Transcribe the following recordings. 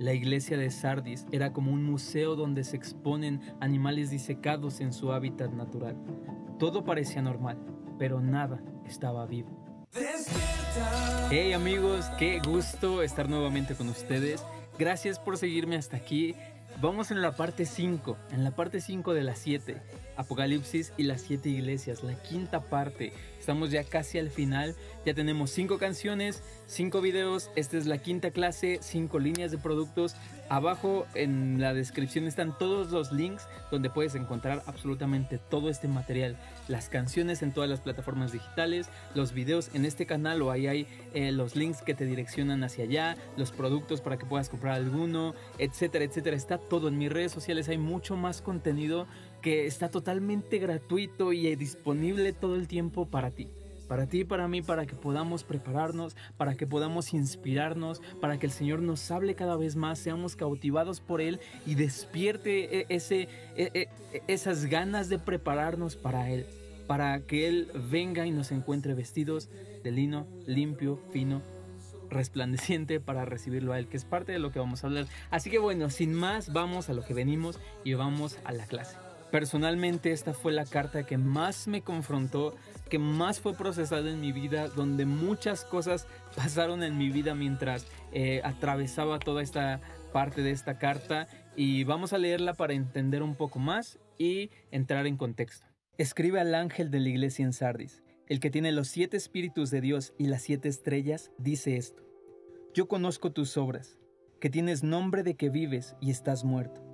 La iglesia de Sardis era como un museo donde se exponen animales disecados en su hábitat natural. Todo parecía normal, pero nada estaba vivo. Hey amigos, qué gusto estar nuevamente con ustedes. Gracias por seguirme hasta aquí. Vamos en la parte 5, en la parte 5 de las 7. Apocalipsis y las 7 iglesias, la quinta parte. Estamos ya casi al final. Ya tenemos 5 canciones, 5 videos. Esta es la quinta clase, 5 líneas de productos. Abajo en la descripción están todos los links donde puedes encontrar absolutamente todo este material. Las canciones en todas las plataformas digitales, los videos en este canal o ahí hay eh, los links que te direccionan hacia allá, los productos para que puedas comprar alguno, etcétera, etcétera. Está todo en mis redes sociales. Hay mucho más contenido que está totalmente gratuito y disponible todo el tiempo para ti para ti y para mí, para que podamos prepararnos, para que podamos inspirarnos, para que el Señor nos hable cada vez más, seamos cautivados por Él y despierte e, ese, e, e, esas ganas de prepararnos para Él, para que Él venga y nos encuentre vestidos de lino limpio, fino, resplandeciente para recibirlo a Él, que es parte de lo que vamos a hablar. Así que bueno, sin más, vamos a lo que venimos y vamos a la clase. Personalmente esta fue la carta que más me confrontó, que más fue procesada en mi vida, donde muchas cosas pasaron en mi vida mientras eh, atravesaba toda esta parte de esta carta y vamos a leerla para entender un poco más y entrar en contexto. Escribe al ángel de la iglesia en Sardis, el que tiene los siete espíritus de Dios y las siete estrellas, dice esto. Yo conozco tus obras, que tienes nombre de que vives y estás muerto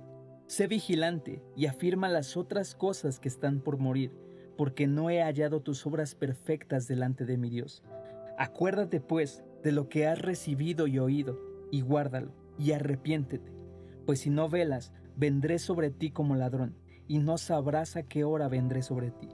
Sé vigilante y afirma las otras cosas que están por morir, porque no he hallado tus obras perfectas delante de mi Dios. Acuérdate pues de lo que has recibido y oído, y guárdalo, y arrepiéntete, pues si no velas, vendré sobre ti como ladrón, y no sabrás a qué hora vendré sobre ti.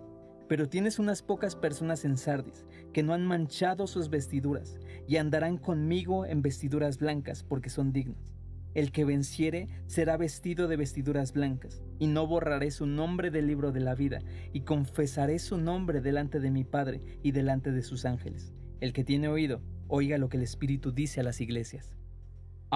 Pero tienes unas pocas personas en Sardis que no han manchado sus vestiduras, y andarán conmigo en vestiduras blancas, porque son dignos. El que venciere será vestido de vestiduras blancas, y no borraré su nombre del libro de la vida, y confesaré su nombre delante de mi Padre y delante de sus ángeles. El que tiene oído, oiga lo que el Espíritu dice a las iglesias.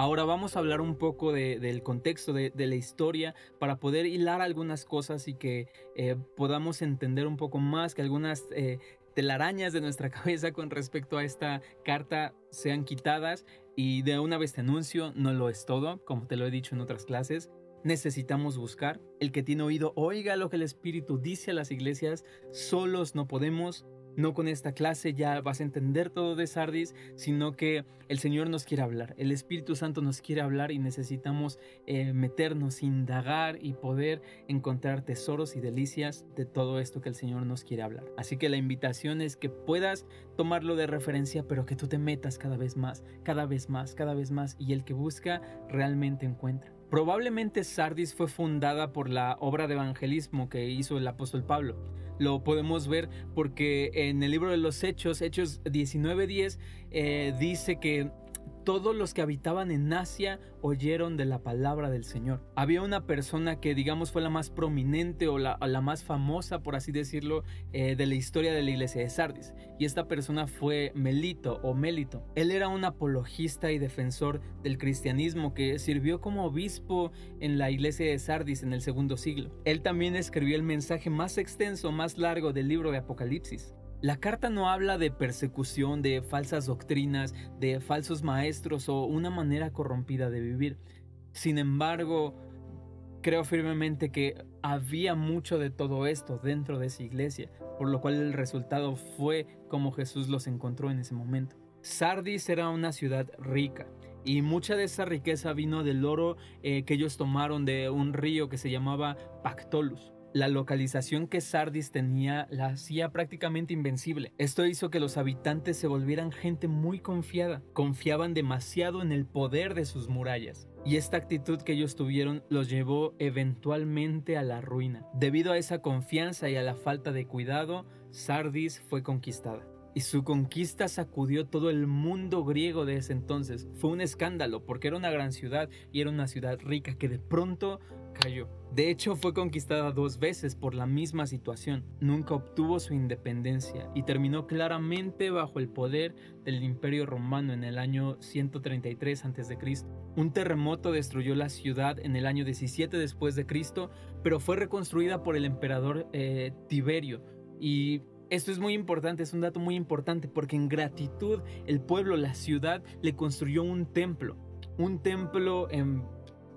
Ahora vamos a hablar un poco del contexto de, la historia para poder hilar algunas cosas y que eh, podamos entender un poco más, que algunas eh, telarañas de nuestra cabeza con respecto a esta carta sean quitadas y de una vez te anuncio, no lo es todo, como te lo he dicho en otras clases. Necesitamos buscar. El que tiene oído, oiga lo que el Espíritu dice a las iglesias. Solos no podemos. No con esta clase ya vas a entender todo de Sardis, sino que el Señor nos quiere hablar, el Espíritu Santo nos quiere hablar y necesitamos eh, meternos, indagar y poder encontrar tesoros y delicias de todo esto que el Señor nos quiere hablar. Así que la invitación es que puedas tomarlo de referencia, pero que tú te metas cada vez más, cada vez más, cada vez más y el que busca realmente encuentra. Probablemente Sardis fue fundada por la obra de evangelismo que hizo el apóstol Pablo. Lo podemos ver porque en el libro de los Hechos, Hechos 19:10, eh, dice que todos los que habitaban en Asia oyeron de la palabra del Señor. Había una persona que digamos fue la más prominente o la, más famosa, por así decirlo, eh, de la historia de la iglesia de Sardis. Y esta persona fue Melito o Melito. Él era un apologista y defensor del cristianismo que sirvió como obispo en la iglesia de Sardis en el segundo siglo. Él también escribió el mensaje más extenso, más largo del libro de Apocalipsis. La carta no habla de persecución, de falsas doctrinas, de falsos maestros o una manera corrompida de vivir. Sin embargo, creo firmemente que había mucho de todo esto dentro de esa iglesia, por lo cual el resultado fue como Jesús los encontró en ese momento. Sardis era una ciudad rica y mucha de esa riqueza vino del oro eh, que ellos tomaron de un río que se llamaba Pactolus. La localización que Sardis tenía la hacía prácticamente invencible. Esto hizo que los habitantes se volvieran gente muy confiada, confiaban demasiado en el poder de sus murallas. Y esta actitud que ellos tuvieron los llevó eventualmente a la ruina. Debido a esa confianza y a la falta de cuidado, Sardis fue conquistada y su conquista sacudió todo el mundo griego de ese entonces. Fue un escándalo porque era una gran ciudad y era una ciudad rica que de pronto De hecho, fue conquistada dos veces por la misma situación. Nunca obtuvo su independencia y terminó claramente bajo el poder del Imperio Romano en el año 133 a.C. Un terremoto destruyó la ciudad en el año 17 después de Cristo, pero fue reconstruida por el emperador eh, Tiberio. Y esto es muy importante, es un dato muy importante, porque en gratitud el pueblo, la ciudad, le construyó un templo. Un templo en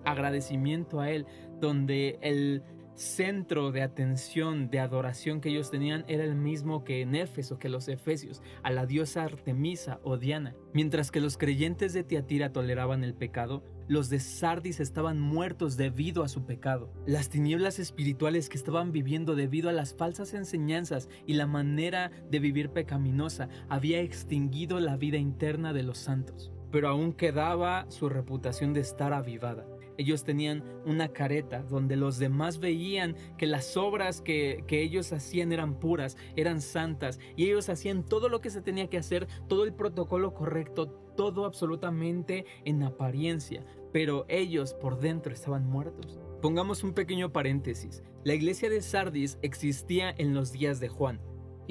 agradecimiento a él, donde el centro de atención, de adoración que ellos tenían era el mismo que en Éfeso, que los efesios, a la diosa Artemisa o Diana. Mientras que los creyentes de Tiatira toleraban el pecado, los de Sardis estaban muertos debido a su pecado. Las tinieblas espirituales que estaban viviendo debido a las falsas enseñanzas y la manera de vivir pecaminosa había extinguido la vida interna de los santos. Pero aún quedaba su reputación de estar avivada. Ellos tenían una careta donde los demás veían que las obras que, ellos hacían eran puras, eran santas, y ellos hacían todo lo que se tenía que hacer, todo el protocolo correcto, todo absolutamente en apariencia, pero ellos por dentro estaban muertos. Pongamos un pequeño paréntesis. La iglesia de Sardis existía en los días de Juan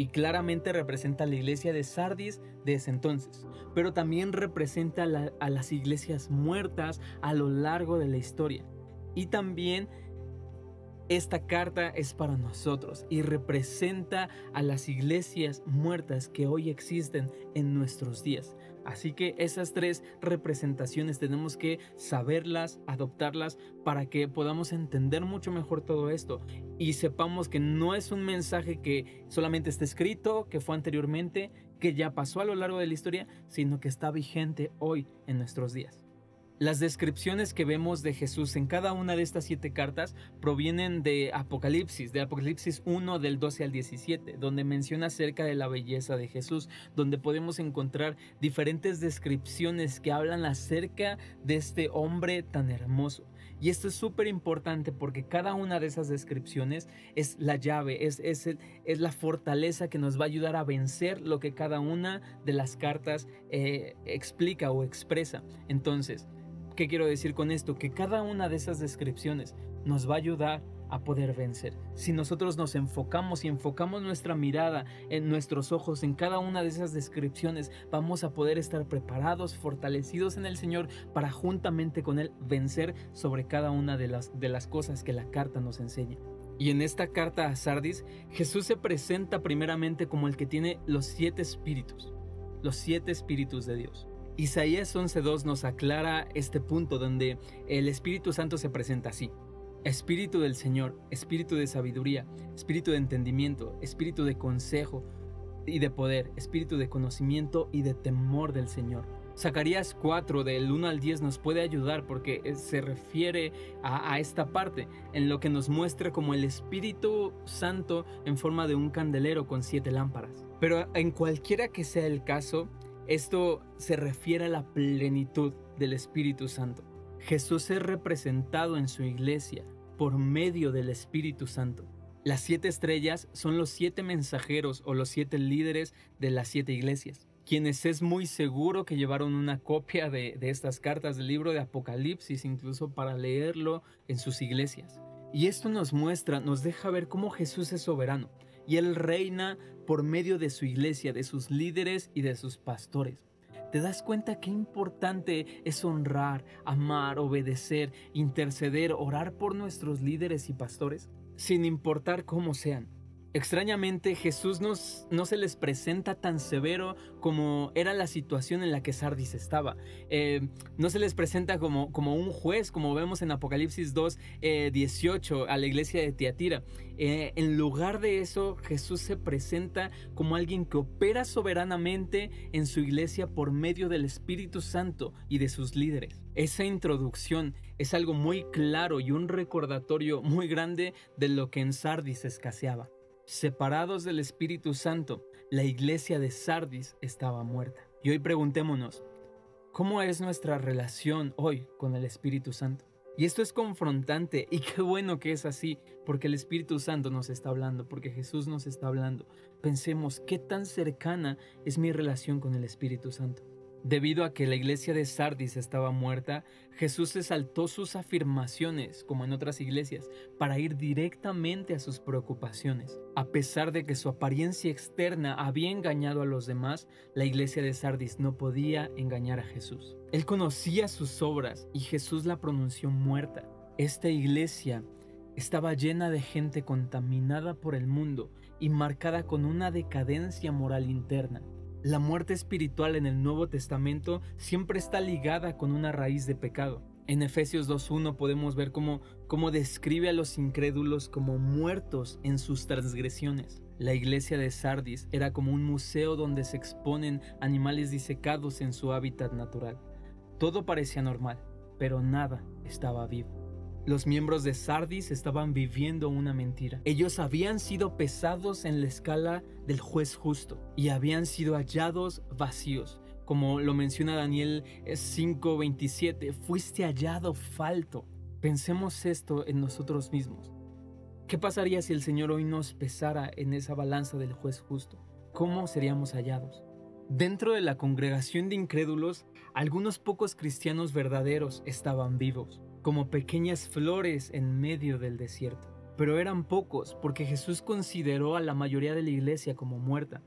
y claramente representa a la iglesia de Sardis de ese entonces, pero también representa a, las iglesias muertas a lo largo de la historia. Y también esta carta es para nosotros y representa a las iglesias muertas que hoy existen en nuestros días. Así que esas tres representaciones tenemos que saberlas, adoptarlas para que podamos entender mucho mejor todo esto y sepamos que no es un mensaje que solamente está escrito, que fue anteriormente, que ya pasó a lo largo de la historia, sino que está vigente hoy en nuestros días. Las descripciones que vemos de Jesús en cada una de estas siete cartas provienen de Apocalipsis, de Apocalipsis 1 del 12 al 17, donde menciona acerca de la belleza de Jesús, donde podemos encontrar diferentes descripciones que hablan acerca de este hombre tan hermoso. Y esto es súper importante porque cada una de esas descripciones es la llave, es, es, es, la fortaleza que nos va a ayudar a vencer lo que cada una de las cartas eh, explica o expresa. Entonces, ¿Qué quiero decir con esto? Que cada una de esas descripciones nos va a ayudar a poder vencer. Si nosotros nos enfocamos y enfocamos nuestra mirada en nuestros ojos en cada una de esas descripciones, vamos a poder estar preparados, fortalecidos en el Señor para juntamente con Él vencer sobre cada una de las, de las cosas que la carta nos enseña. Y en esta carta a Sardis, Jesús se presenta primeramente como el que tiene los siete espíritus, los siete espíritus de Dios. Isaías 11.2 nos aclara este punto donde el Espíritu Santo se presenta así. Espíritu del Señor, espíritu de sabiduría, espíritu de entendimiento, espíritu de consejo y de poder, espíritu de conocimiento y de temor del Señor. Zacarías 4 del 1 al 10 nos puede ayudar porque se refiere a, esta parte en lo que nos muestra como el Espíritu Santo en forma de un candelero con siete lámparas. Pero en cualquiera que sea el caso, esto se refiere a la plenitud del Espíritu Santo. Jesús es representado en su iglesia por medio del Espíritu Santo. Las siete estrellas son los siete mensajeros o los siete líderes de las siete iglesias, quienes es muy seguro que llevaron una copia de, estas cartas del libro de Apocalipsis incluso para leerlo en sus iglesias. Y esto nos muestra, nos deja ver cómo Jesús es soberano y Él reina por medio de su iglesia, de sus líderes y de sus pastores. ¿Te das cuenta qué importante es honrar, amar, obedecer, interceder, orar por nuestros líderes y pastores? Sin importar cómo sean. Extrañamente, Jesús no se les presenta tan severo como era la situación en la que Sardis estaba. Eh, no se les presenta como, como, un juez, como vemos en Apocalipsis 2, 18, eh, a la iglesia de Tiatira. Eh, en lugar de eso, Jesús se presenta como alguien que opera soberanamente en su iglesia por medio del Espíritu Santo y de sus líderes. Esa introducción es algo muy claro y un recordatorio muy grande de lo que en Sardis escaseaba. Separados del Espíritu Santo, la iglesia de Sardis estaba muerta. Y hoy preguntémonos, ¿cómo es nuestra relación hoy con el Espíritu Santo? Y esto es confrontante y qué bueno que es así, porque el Espíritu Santo nos está hablando, porque Jesús nos está hablando. Pensemos qué tan cercana es mi relación con el Espíritu Santo. Debido a que la iglesia de Sardis estaba muerta, Jesús se saltó sus afirmaciones, como en otras iglesias, para ir directamente a sus preocupaciones. A pesar de que su apariencia externa había engañado a los demás, la iglesia de Sardis no podía engañar a Jesús. Él conocía sus obras y Jesús la pronunció muerta. Esta iglesia estaba llena de gente contaminada por el mundo y marcada con una decadencia moral interna. La muerte espiritual en el Nuevo Testamento siempre está ligada con una raíz de pecado. En Efesios 2.1 podemos ver cómo, cómo describe a los incrédulos como muertos en sus transgresiones. La iglesia de Sardis era como un museo donde se exponen animales disecados en su hábitat natural. Todo parecía normal, pero nada estaba vivo. Los miembros de Sardis estaban viviendo una mentira. Ellos habían sido pesados en la escala del juez justo y habían sido hallados vacíos. Como lo menciona Daniel 5:27, fuiste hallado falto. Pensemos esto en nosotros mismos. ¿Qué pasaría si el Señor hoy nos pesara en esa balanza del juez justo? ¿Cómo seríamos hallados? Dentro de la congregación de incrédulos, algunos pocos cristianos verdaderos estaban vivos como pequeñas flores en medio del desierto. Pero eran pocos porque Jesús consideró a la mayoría de la iglesia como muerta.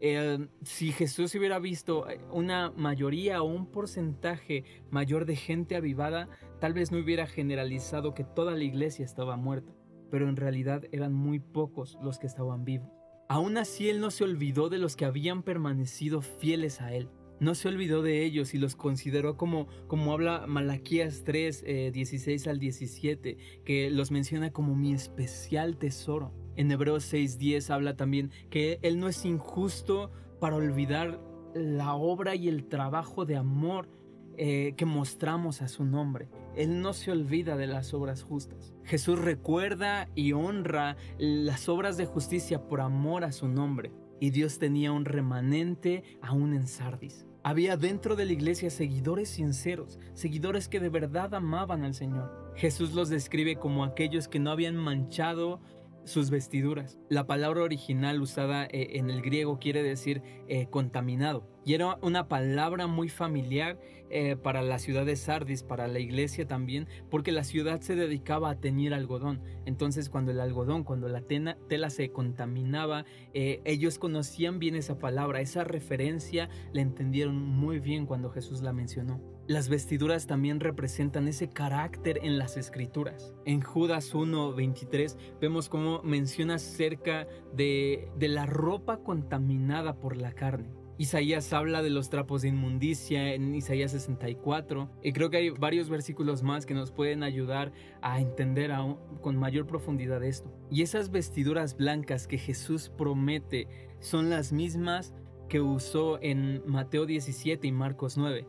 Eh, si Jesús hubiera visto eh, una mayoría o un porcentaje mayor de gente avivada, tal vez no hubiera generalizado que toda la iglesia estaba muerta, pero en realidad eran muy pocos los que estaban vivos. Aún así, Él no se olvidó de los que habían permanecido fieles a Él. No se olvidó de ellos y los consideró como, como habla Malaquías 3, 16 eh, al 17, que los menciona como mi especial tesoro. En Hebreos 6, habla también que Él no es injusto para olvidar la obra y el trabajo de amor eh, que mostramos a su nombre. Él no se olvida de las obras justas. Jesús recuerda y honra las obras de justicia por amor a su nombre y Dios tenía un remanente aún en Sardis. Había dentro de la iglesia seguidores sinceros, seguidores que de verdad amaban al Señor. Jesús los describe como aquellos que no habían manchado sus vestiduras. La palabra original usada eh, en el griego quiere decir eh, contaminado. Y era una palabra muy familiar eh, para la ciudad de Sardis, para la iglesia también, porque la ciudad se dedicaba a teñir algodón. Entonces cuando el algodón, cuando la tela se contaminaba, ellos conocían bien esa palabra, esa referencia la entendieron muy bien cuando Jesús la mencionó. Las vestiduras también representan ese carácter en las escrituras. En Judas 1.23 vemos cómo menciona acerca de, de la ropa contaminada por la carne. Isaías habla de los trapos de inmundicia en Isaías 64 y creo que hay varios versículos más que nos pueden ayudar a entender aún con mayor profundidad esto. Y esas vestiduras blancas que Jesús promete son las mismas que usó en Mateo 17 y Marcos 9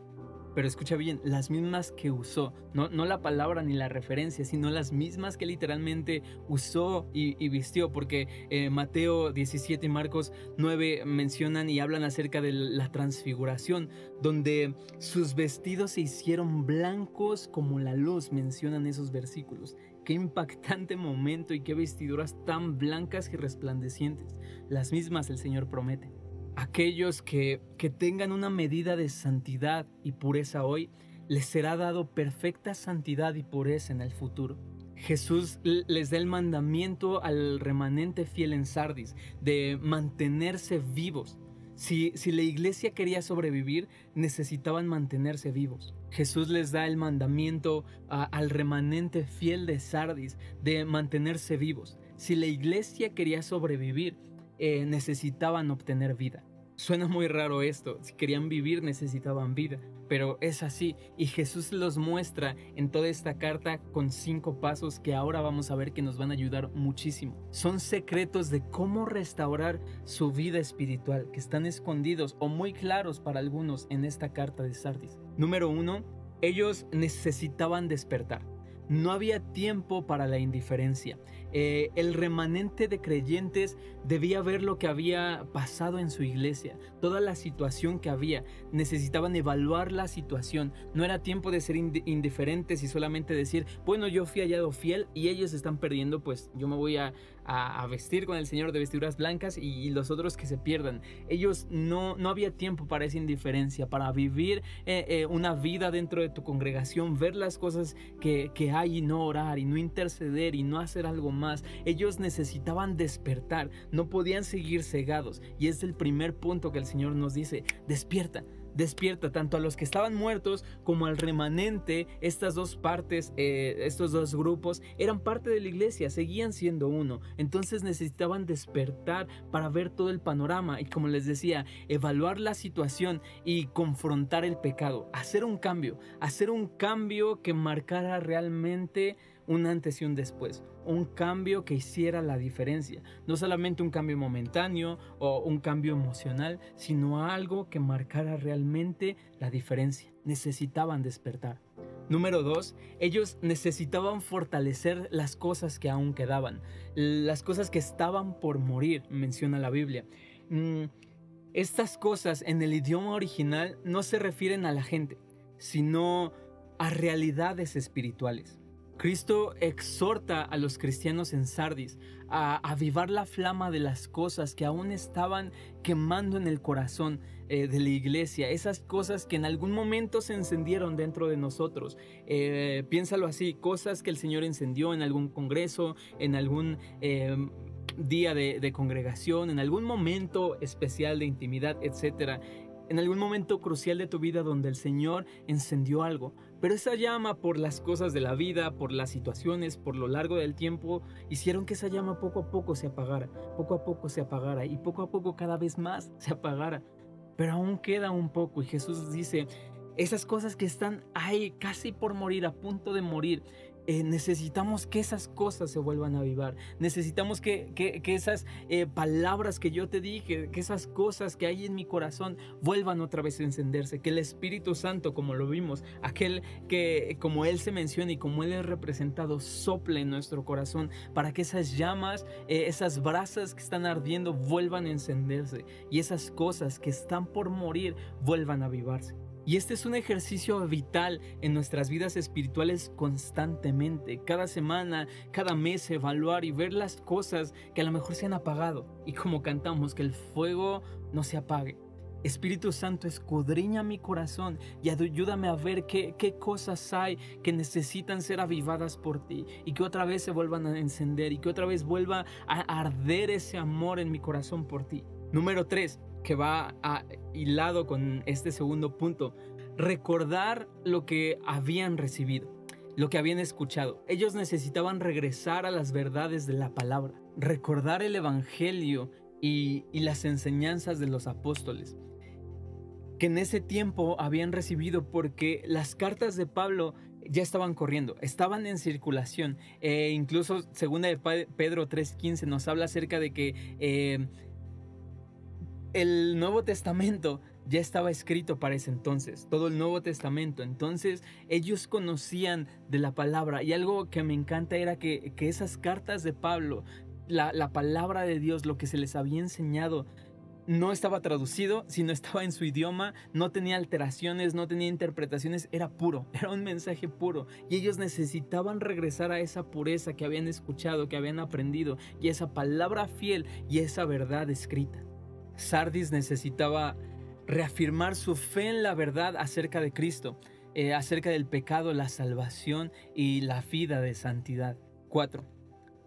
pero escucha bien, las mismas que usó, no, no la palabra ni la referencia, sino las mismas que literalmente usó y, vistió, porque eh, Mateo 17 y Marcos 9 mencionan y hablan acerca de la transfiguración, donde sus vestidos se hicieron blancos como la luz, mencionan esos versículos. Qué impactante momento y qué vestiduras tan blancas y resplandecientes. Las mismas el Señor promete. Aquellos que, que tengan una medida de santidad y pureza hoy, les será dado perfecta santidad y pureza en el futuro. Jesús les da el mandamiento al remanente fiel en Sardis de mantenerse vivos. Si, si, la iglesia quería sobrevivir, necesitaban mantenerse vivos. Jesús les da el mandamiento al remanente fiel de Sardis de mantenerse vivos. Si la iglesia quería sobrevivir, eh, necesitaban obtener vida. Suena muy raro esto, si querían vivir necesitaban vida, pero es así y Jesús los muestra en toda esta carta con cinco pasos que ahora vamos a ver que nos van a ayudar muchísimo. Son secretos de cómo restaurar su vida espiritual que están escondidos o muy claros para algunos en esta carta de Sardis. Número uno, ellos necesitaban despertar. No había tiempo para la indiferencia. Eh, el remanente de creyentes debía ver lo que había pasado en su iglesia, toda la situación que había. Necesitaban evaluar la situación. No era tiempo de ser indiferentes y solamente decir, bueno, yo fui hallado fiel y ellos están perdiendo, pues yo me voy a, a, vestir con el Señor de vestiduras blancas y, los otros que se pierdan. Ellos no, no había tiempo para esa indiferencia, para vivir eh, eh, una vida dentro de tu congregación, ver las cosas que, que hay y no orar y no interceder y no hacer algo más. Ellos necesitaban despertar, no podían seguir cegados. Y es el primer punto que el Señor nos dice, despierta despierta tanto a los que estaban muertos como al remanente. Estas dos partes, eh, estos dos grupos, eran parte de la iglesia, seguían siendo uno. Entonces necesitaban despertar para ver todo el panorama y como les decía, evaluar la situación y confrontar el pecado, hacer un cambio, hacer un cambio que marcara realmente un antes y un después, un cambio que hiciera la diferencia, no solamente un cambio momentáneo o un cambio emocional, sino algo que marcara realmente la diferencia. Necesitaban despertar. Número dos, ellos necesitaban fortalecer las cosas que aún quedaban, las cosas que estaban por morir, menciona la Biblia. Mm, estas cosas en el idioma original no se refieren a la gente, sino a realidades espirituales. Cristo exhorta a los cristianos en Sardis a avivar la flama de las cosas que aún estaban quemando en el corazón eh, de la iglesia, esas cosas que en algún momento se encendieron dentro de nosotros. Eh, piénsalo así, cosas que el Señor encendió en algún congreso, en algún... Em, día de, de, congregación, en algún momento especial de intimidad, etc en algún momento crucial de tu vida donde el Señor encendió algo, pero esa llama por las cosas de la vida, por las situaciones, por lo largo del tiempo, hicieron que esa llama poco a poco se apagara, poco a poco se apagara y poco a poco cada vez más se apagara. Pero aún queda un poco y Jesús dice, esas cosas que están ahí casi por morir, a punto de morir, eh, necesitamos que esas cosas se vuelvan a avivar. Necesitamos que, esas eh, palabras que yo te dije, que esas cosas que hay en mi corazón vuelvan otra vez a encenderse. Que el Espíritu Santo, como lo vimos, aquel que como Él se menciona y como Él es representado, sople en nuestro corazón para que esas llamas, eh, esas brasas que están ardiendo vuelvan a encenderse y esas cosas que están por morir vuelvan a avivarse. Y este es un ejercicio vital en nuestras vidas espirituales constantemente. Cada semana, cada mes, evaluar y ver las cosas que a lo mejor se han apagado. Y como cantamos, que el fuego no se apague. Espíritu Santo, escudriña mi corazón y ayúdame a ver qué, qué, cosas hay que necesitan ser avivadas por ti y que otra vez se vuelvan a encender y que otra vez vuelva a arder ese amor en mi corazón por ti. Número 3 que va a, hilado con este segundo punto, recordar lo que habían recibido, lo que habían escuchado. Ellos necesitaban regresar a las verdades de la palabra, recordar el Evangelio y, las enseñanzas de los apóstoles que en ese tiempo habían recibido porque las cartas de Pablo ya estaban corriendo, estaban en circulación. E incluso, segunda de Pedro 3.15 nos habla acerca de que eh, el Nuevo Testamento ya estaba escrito para ese entonces, todo el Nuevo Testamento. Entonces ellos conocían de la palabra y algo que me encanta era que, esas cartas de Pablo, la, la, palabra de Dios, lo que se les había enseñado, no estaba traducido, sino estaba en su idioma, no tenía alteraciones, no tenía interpretaciones, era puro, era un mensaje puro. Y ellos necesitaban regresar a esa pureza que habían escuchado, que habían aprendido, y esa palabra fiel y esa verdad escrita. Sardis necesitaba reafirmar su fe en la verdad acerca de Cristo, eh, acerca del pecado, la salvación y la vida de santidad. 4.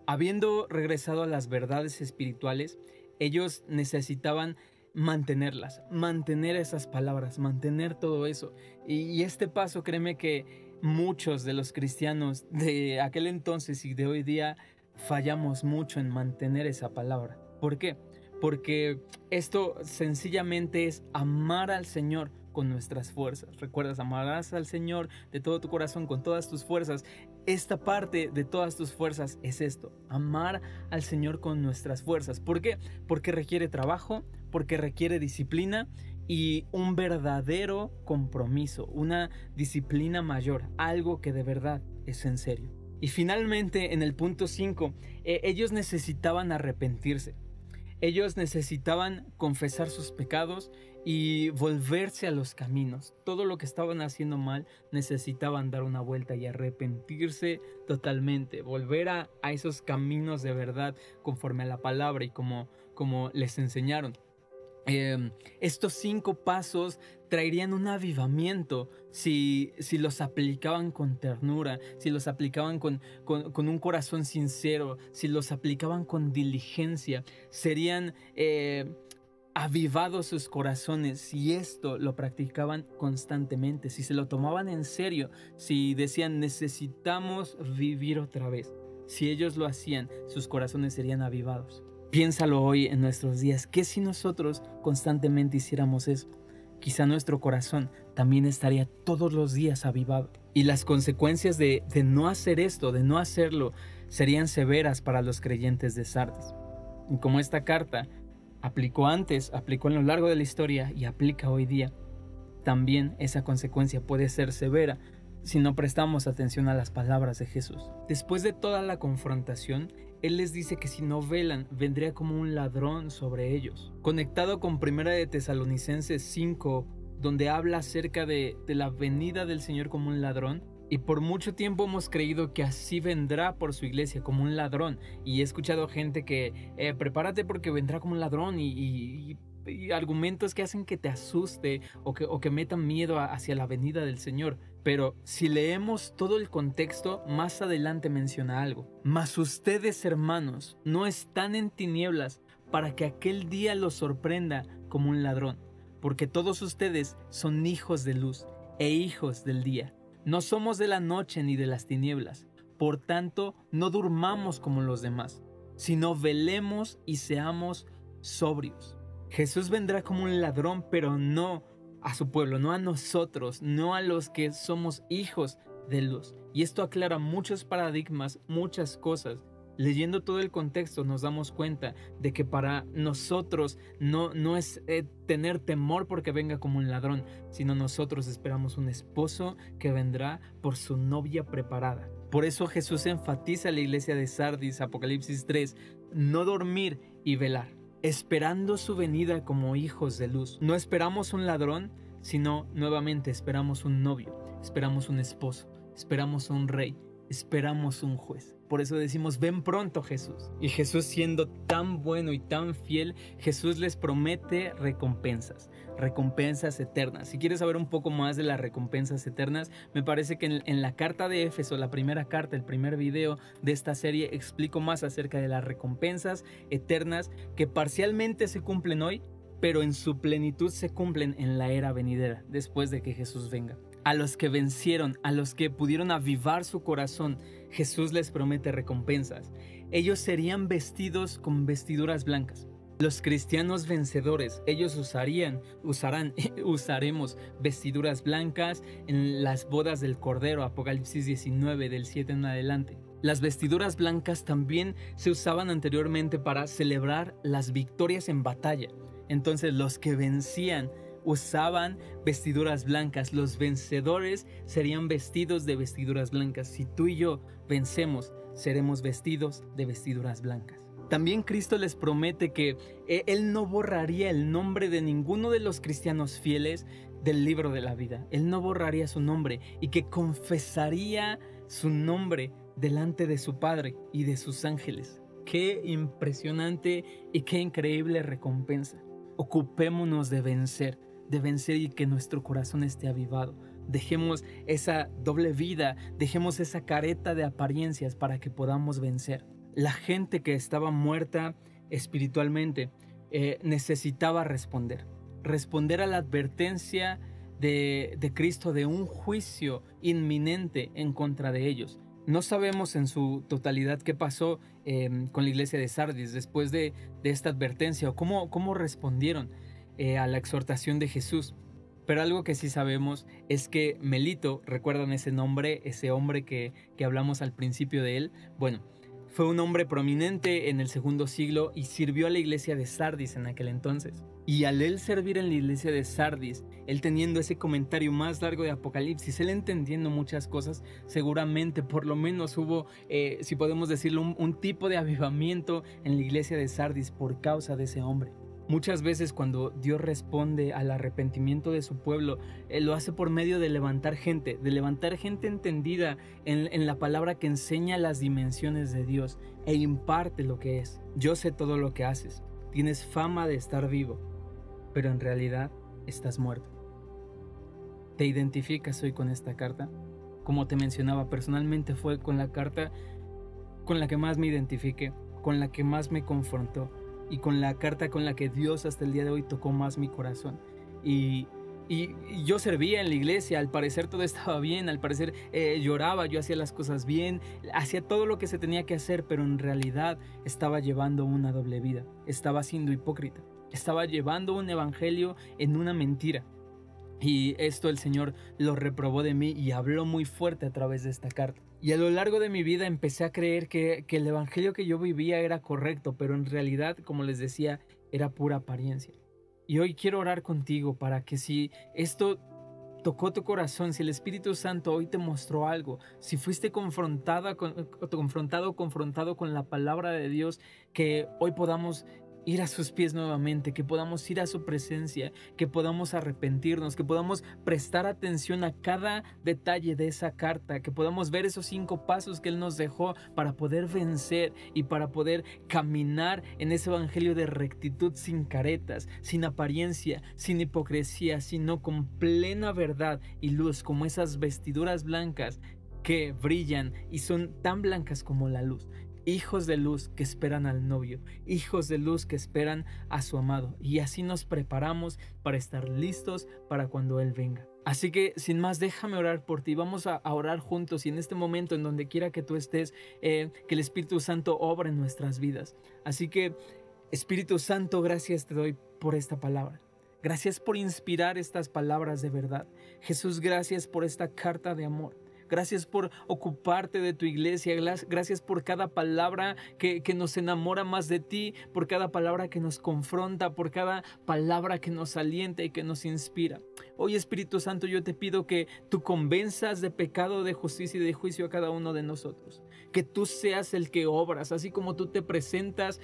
Habiendo regresado a las verdades espirituales, ellos necesitaban mantenerlas, mantener esas palabras, mantener todo eso. Y, este paso, créeme que muchos de los cristianos de aquel entonces y de hoy día fallamos mucho en mantener esa palabra. ¿Por qué? Porque esto sencillamente es amar al Señor con nuestras fuerzas. Recuerdas, amarás al Señor de todo tu corazón, con todas tus fuerzas. Esta parte de todas tus fuerzas es esto, amar al Señor con nuestras fuerzas. ¿Por qué? Porque requiere trabajo, porque requiere disciplina y un verdadero compromiso, una disciplina mayor, algo que de verdad es en serio. Y finalmente, en el punto 5, eh, ellos necesitaban arrepentirse. Ellos necesitaban confesar sus pecados y volverse a los caminos. Todo lo que estaban haciendo mal necesitaban dar una vuelta y arrepentirse totalmente, volver a, esos caminos de verdad conforme a la palabra y como, como les enseñaron. Em, estos cinco pasos traerían un avivamiento si, si los aplicaban con ternura, si los aplicaban con, con, un corazón sincero, si los aplicaban con diligencia, serían eh, avivados sus corazones si esto lo practicaban constantemente, si se lo tomaban en serio, si decían necesitamos vivir otra vez. Si ellos lo hacían, sus corazones serían avivados. Piénsalo hoy en nuestros días. ¿Qué si nosotros constantemente hiciéramos eso? Quizá nuestro corazón también estaría todos los días avivado. Y las consecuencias de, de no hacer esto, de no hacerlo, serían severas para los creyentes de Sardes. Y como esta carta aplicó antes, aplicó a lo largo de la historia y aplica hoy día, también esa consecuencia puede ser severa si no prestamos atención a las palabras de Jesús. Después de toda la confrontación, Él les dice que si no velan, vendría como un ladrón sobre ellos. Conectado con Primera de Tesalonicenses 5, donde habla acerca de, la venida del Señor como un ladrón, y por mucho tiempo hemos creído que así vendrá por su iglesia, como un ladrón. Y he escuchado gente que, eh, prepárate porque vendrá como un ladrón y argumentos que hacen que te asuste o que, o que metan miedo hacia la venida del Señor. Pero si leemos todo el contexto, más adelante menciona algo. Mas ustedes, hermanos, no están en tinieblas para que aquel día los sorprenda como un ladrón, porque todos ustedes son hijos de luz e hijos del día. No somos de la noche ni de las tinieblas. Por tanto, no durmamos como los demás, sino velemos y seamos sobrios. Jesús vendrá como un ladrón, pero no a su pueblo, no a nosotros, no a los que somos hijos de luz. Y esto aclara muchos paradigmas, muchas cosas. Leyendo todo el contexto nos damos cuenta de que para nosotros no, no es eh, tener temor porque venga como un ladrón, sino nosotros esperamos un esposo que vendrá por su novia preparada. Por eso Jesús enfatiza a la iglesia de Sardis, Apocalipsis 3, no dormir y velar esperando su venida como hijos de luz. No esperamos un ladrón, sino nuevamente esperamos un novio, esperamos un esposo, esperamos un rey, esperamos un juez. Por eso decimos, ven pronto Jesús. Y Jesús siendo tan bueno y tan fiel, Jesús les promete recompensas, recompensas eternas. Si quieres saber un poco más de las recompensas eternas, me parece que en, la carta de Éfeso, la primera carta, el primer video de esta serie, explico más acerca de las recompensas eternas que parcialmente se cumplen hoy, pero en su plenitud se cumplen en la era venidera, después de que Jesús venga a los que vencieron, a los que pudieron avivar su corazón, Jesús les promete recompensas. Ellos serían vestidos con vestiduras blancas. Los cristianos vencedores, ellos usarían, usarán, usaremos vestiduras blancas en las bodas del Cordero, Apocalipsis 19, del 7 en adelante. Las vestiduras blancas también se usaban anteriormente para celebrar las victorias en batalla. Entonces los que vencían usaban vestiduras blancas. Los vencedores serían vestidos de vestiduras blancas. Si tú y yo vencemos, seremos vestidos de vestiduras blancas. También Cristo les promete que e, Él no borraría el nombre de ninguno de los cristianos fieles del libro de la vida. Él no borraría su nombre y que confesaría su nombre delante de su Padre y de sus ángeles. Qué impresionante y qué increíble recompensa. Ocupémonos de vencer de vencer y que nuestro corazón esté avivado. Dejemos esa doble vida, dejemos esa careta de apariencias para que podamos vencer. La gente que estaba muerta espiritualmente eh, necesitaba responder, responder a la advertencia de, Cristo de un juicio inminente en contra de ellos. No sabemos en su totalidad qué pasó em, con la iglesia de Sardis después de, esta advertencia o cómo, cómo respondieron. Eh, a la exhortación de Jesús. Pero algo que sí sabemos es que Melito, recuerdan ese nombre, ese hombre que, que hablamos al principio de él, bueno, Fue un hombre prominente en el segundo siglo y sirvió a la iglesia de Sardis en aquel entonces. Y al él servir en la iglesia de Sardis, él teniendo ese comentario más largo de Apocalipsis, él entendiendo muchas cosas, seguramente por lo menos hubo, eh, si podemos decirlo, un tipo de avivamiento en la iglesia de Sardis por causa de ese hombre. Muchas veces cuando Dios responde al arrepentimiento de su pueblo, Él lo hace por medio de levantar gente, de levantar gente entendida en, la palabra que enseña las dimensiones de Dios e imparte lo que es. Yo sé todo lo que haces, tienes fama de estar vivo, pero en realidad estás muerto. ¿Te identificas hoy con esta carta? Como te mencionaba, personalmente fue con la carta con la que más me identifiqué, con la que más me confrontó y con la carta con la que Dios hasta el día de hoy tocó más mi corazón. Y, yo servía en la iglesia, al parecer todo estaba bien, al parecer eh, lloraba, yo hacía las cosas bien, hacía todo lo que se tenía que hacer, pero en realidad estaba llevando una doble vida, estaba siendo hipócrita, estaba llevando un evangelio en una mentira. Y esto el Señor lo reprobó de mí y habló muy fuerte a través de esta carta. Y a lo largo de mi vida empecé a creer que, el evangelio que yo vivía era correcto, pero en realidad, como les decía, era pura apariencia. Y hoy quiero orar contigo para que si esto tocó tu corazón, si el Espíritu Santo hoy te mostró algo, si fuiste confrontada con, confrontado, confrontado con la palabra de Dios, que hoy podamos ir a sus pies nuevamente, que podamos ir a su presencia, que podamos arrepentirnos, que podamos prestar atención a cada detalle de esa carta, que podamos ver esos cinco pasos que Él nos dejó para poder vencer y para poder caminar en ese evangelio de rectitud sin caretas, sin apariencia, sin hipocresía, sino con plena verdad y luz, como esas vestiduras blancas que brillan y son tan blancas como la luz hijos de luz que esperan al novio, hijos de luz que esperan a su amado. Y así nos preparamos para estar listos para cuando Él venga. Así que sin más, déjame orar por ti. Vamos a, orar juntos y en este momento, en donde quiera que tú estés, eh, que el Espíritu Santo obra en nuestras vidas. Así que, Espíritu Santo, gracias te doy por esta palabra. Gracias por inspirar estas palabras de verdad. Jesús, gracias por esta carta de amor. Gracias por ocuparte de tu iglesia. Gracias por cada palabra que, que, nos enamora más de ti, por cada palabra que nos confronta, por cada palabra que nos alienta y que nos inspira. Hoy Espíritu Santo yo te pido que tú convenzas de pecado, de justicia y de juicio a cada uno de nosotros. Que tú seas el que obras, así como tú te presentas,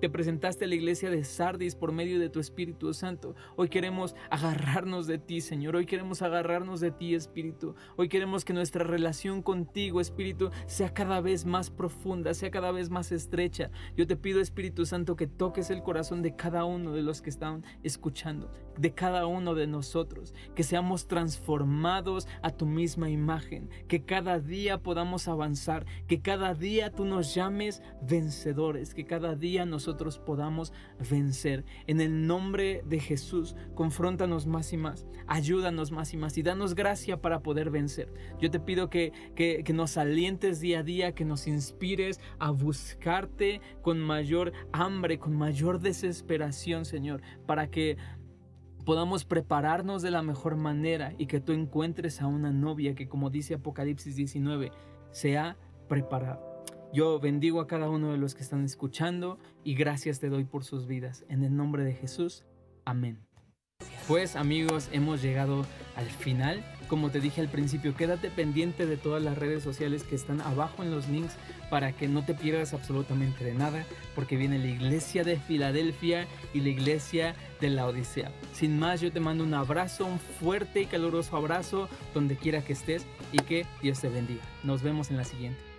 te presentaste a la iglesia de Sardis por medio de tu Espíritu Santo. Hoy queremos agarrarnos de ti, Señor. Hoy queremos agarrarnos de ti, Espíritu. Hoy queremos que nuestra relación contigo, Espíritu, sea cada vez más profunda, sea cada vez más estrecha. Yo te pido, Espíritu Santo, que toques el corazón de cada uno de los que están escuchando, de cada uno de nosotros que seamos transformados a tu misma imagen, que cada día podamos avanzar, que cada día tú nos llames vencedores, que cada día nosotros podamos vencer. En el nombre de Jesús, confróntanos más y más, ayúdanos más y más y danos gracia para poder vencer. Yo te pido que, que, nos alientes día a día, que nos inspires a buscarte con mayor hambre, con mayor desesperación, Señor, para que podamos prepararnos de la mejor manera y que tú encuentres a una novia que, como dice Apocalipsis 19, sea preparada. Yo bendigo a cada uno de los que están escuchando y gracias te doy por sus vidas. En el nombre de Jesús, amén. Pues amigos, hemos llegado al final. Como te dije al principio, quédate pendiente de todas las redes sociales que están abajo en los links para que no te pierdas absolutamente de nada, porque viene la iglesia de Filadelfia y la iglesia de la Odisea. Sin más, yo te mando un abrazo, un fuerte y caluroso abrazo donde quiera que estés y que Dios te bendiga. Nos vemos en la siguiente.